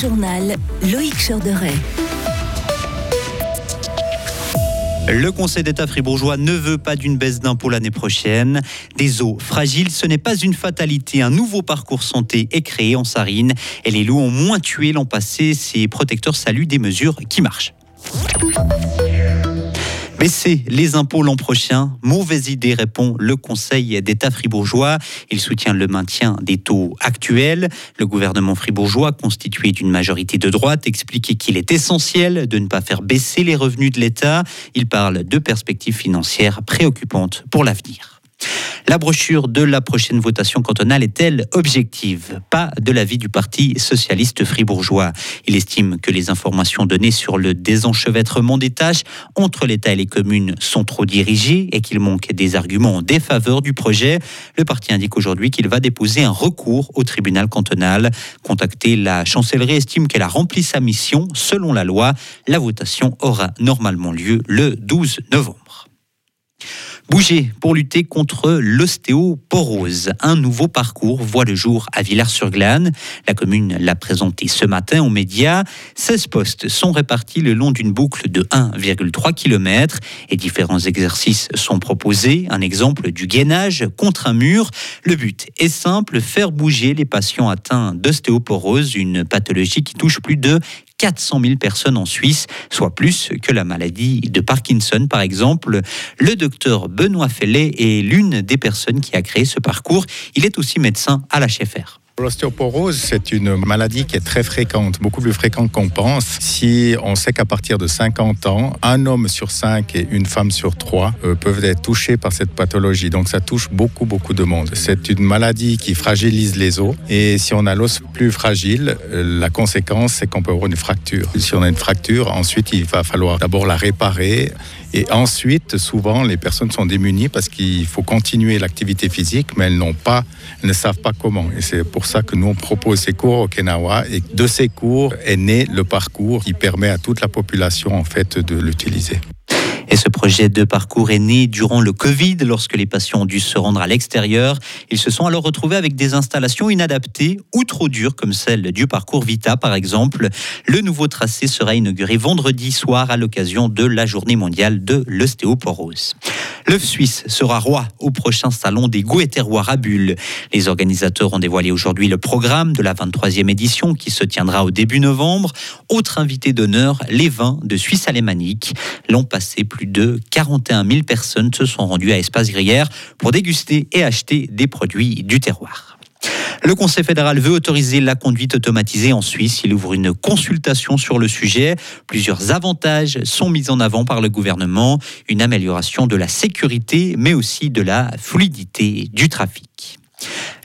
journal Loïc Chorderet. Le Conseil d'État fribourgeois ne veut pas d'une baisse d'impôts l'année prochaine. Des eaux fragiles, ce n'est pas une fatalité. Un nouveau parcours santé est créé en Sarine et les loups ont moins tué l'an passé. Ces protecteurs saluent des mesures qui marchent. Baisser les impôts l'an prochain, mauvaise idée, répond le Conseil d'État fribourgeois. Il soutient le maintien des taux actuels. Le gouvernement fribourgeois, constitué d'une majorité de droite, explique qu'il est essentiel de ne pas faire baisser les revenus de l'État. Il parle de perspectives financières préoccupantes pour l'avenir. La brochure de la prochaine votation cantonale est-elle objective? Pas de l'avis du Parti socialiste fribourgeois. Il estime que les informations données sur le désenchevêtrement des tâches entre l'État et les communes sont trop dirigées et qu'il manque des arguments en défaveur du projet. Le parti indique aujourd'hui qu'il va déposer un recours au tribunal cantonal. Contacté, la chancellerie estime qu'elle a rempli sa mission selon la loi. La votation aura normalement lieu le 12 novembre. Pour lutter contre l'ostéoporose. Un nouveau parcours voit le jour à Villars-sur-Glane. La commune l'a présenté ce matin aux médias. 16 postes sont répartis le long d'une boucle de 1,3 km et différents exercices sont proposés. Un exemple du gainage contre un mur. Le but est simple, faire bouger les patients atteints d'ostéoporose, une pathologie qui touche plus de 400 000 personnes en Suisse, soit plus que la maladie de Parkinson par exemple. Le docteur Benoît Fellet est l'une des personnes qui a créé ce parcours. Il est aussi médecin à la HFR. L'ostéoporose, c'est une maladie qui est très fréquente, beaucoup plus fréquente qu'on pense. Si on sait qu'à partir de 50 ans, un homme sur cinq et une femme sur trois euh, peuvent être touchés par cette pathologie. Donc ça touche beaucoup, beaucoup de monde. C'est une maladie qui fragilise les os. Et si on a l'os plus fragile, euh, la conséquence, c'est qu'on peut avoir une fracture. Si on a une fracture, ensuite, il va falloir d'abord la réparer. Et ensuite, souvent, les personnes sont démunies parce qu'il faut continuer l'activité physique, mais elles n'ont pas, ne savent pas comment. Et c'est pour ça que nous, on propose ces cours au Kenawa. Et de ces cours est né le parcours qui permet à toute la population, en fait, de l'utiliser. Et ce projet de parcours est né durant le Covid, lorsque les patients ont dû se rendre à l'extérieur. Ils se sont alors retrouvés avec des installations inadaptées ou trop dures, comme celle du parcours Vita, par exemple. Le nouveau tracé sera inauguré vendredi soir à l'occasion de la journée mondiale de l'ostéoporose. L'œuf suisse sera roi au prochain salon des goûts et terroirs à Bulle. Les organisateurs ont dévoilé aujourd'hui le programme de la 23e édition qui se tiendra au début novembre. Autre invité d'honneur, les vins de Suisse alémanique. L'an passé, plus de 41 000 personnes se sont rendues à Espace Gruyère pour déguster et acheter des produits du terroir. Le Conseil fédéral veut autoriser la conduite automatisée en Suisse. Il ouvre une consultation sur le sujet. Plusieurs avantages sont mis en avant par le gouvernement. Une amélioration de la sécurité, mais aussi de la fluidité du trafic.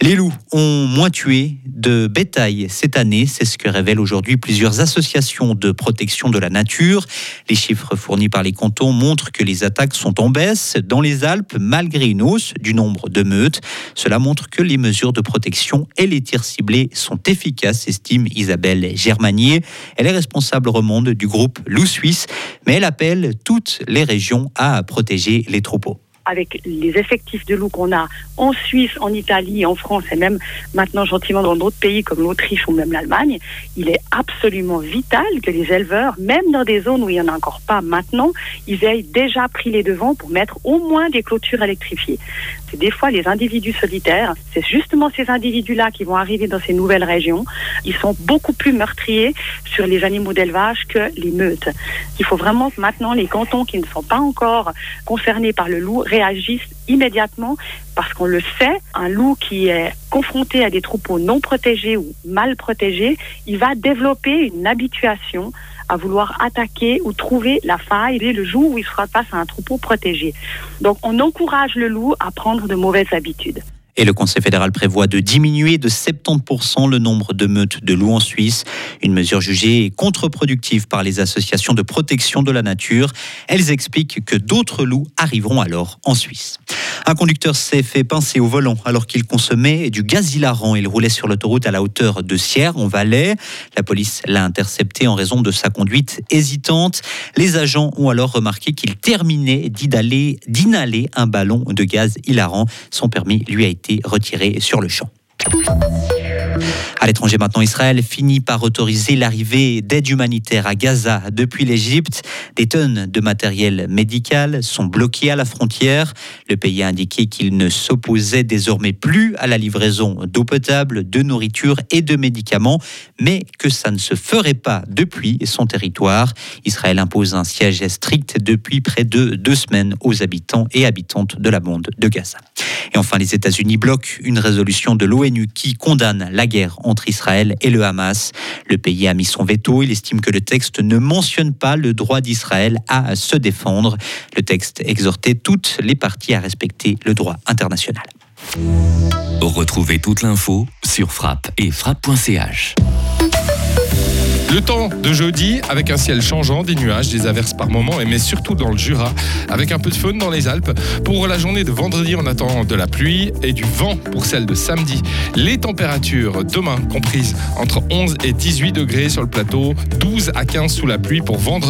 Les loups ont moins tué de bétail cette année, c'est ce que révèlent aujourd'hui plusieurs associations de protection de la nature. Les chiffres fournis par les cantons montrent que les attaques sont en baisse dans les Alpes malgré une hausse du nombre de meutes. Cela montre que les mesures de protection et les tirs ciblés sont efficaces, estime Isabelle Germanier. Elle est responsable remonde du groupe Loup Suisse, mais elle appelle toutes les régions à protéger les troupeaux avec les effectifs de loups qu'on a en Suisse, en Italie, en France et même maintenant gentiment dans d'autres pays comme l'Autriche ou même l'Allemagne, il est absolument vital que les éleveurs, même dans des zones où il n'y en a encore pas maintenant, ils aient déjà pris les devants pour mettre au moins des clôtures électrifiées. C'est des fois les individus solitaires, c'est justement ces individus-là qui vont arriver dans ces nouvelles régions. Ils sont beaucoup plus meurtriers sur les animaux d'élevage que les meutes. Il faut vraiment que maintenant les cantons qui ne sont pas encore concernés par le loup réagissent immédiatement parce qu'on le sait, un loup qui est confronté à des troupeaux non protégés ou mal protégés, il va développer une habituation à vouloir attaquer ou trouver la faille dès le jour où il sera face à un troupeau protégé. Donc on encourage le loup à prendre de mauvaises habitudes. Et le Conseil fédéral prévoit de diminuer de 70% le nombre de meutes de loups en Suisse, une mesure jugée contre-productive par les associations de protection de la nature. Elles expliquent que d'autres loups arriveront alors en Suisse. Un conducteur s'est fait pincer au volant alors qu'il consommait du gaz hilarant. Il roulait sur l'autoroute à la hauteur de Sierre, en Valais. La police l'a intercepté en raison de sa conduite hésitante. Les agents ont alors remarqué qu'il terminait d'inhaler un ballon de gaz hilarant. Son permis lui a été retiré sur le champ. À l'étranger maintenant, Israël finit par autoriser l'arrivée d'aide humanitaire à Gaza depuis l'Égypte. Des tonnes de matériel médical sont bloquées à la frontière. Le pays a indiqué qu'il ne s'opposait désormais plus à la livraison d'eau potable, de nourriture et de médicaments, mais que ça ne se ferait pas depuis son territoire. Israël impose un siège strict depuis près de deux semaines aux habitants et habitantes de la bande de Gaza. Et enfin, les États-Unis bloquent une résolution de l'ONU qui condamne guerre entre Israël et le Hamas. Le pays a mis son veto. Il estime que le texte ne mentionne pas le droit d'Israël à se défendre. Le texte exhortait toutes les parties à respecter le droit international. Retrouvez toute l'info sur frappe et frappe.ch. Le temps de jeudi avec un ciel changeant, des nuages, des averses par moments, mais surtout dans le Jura, avec un peu de faune dans les Alpes. Pour la journée de vendredi, on attend de la pluie et du vent pour celle de samedi. Les températures demain comprises entre 11 et 18 degrés sur le plateau, 12 à 15 sous la pluie pour vendredi.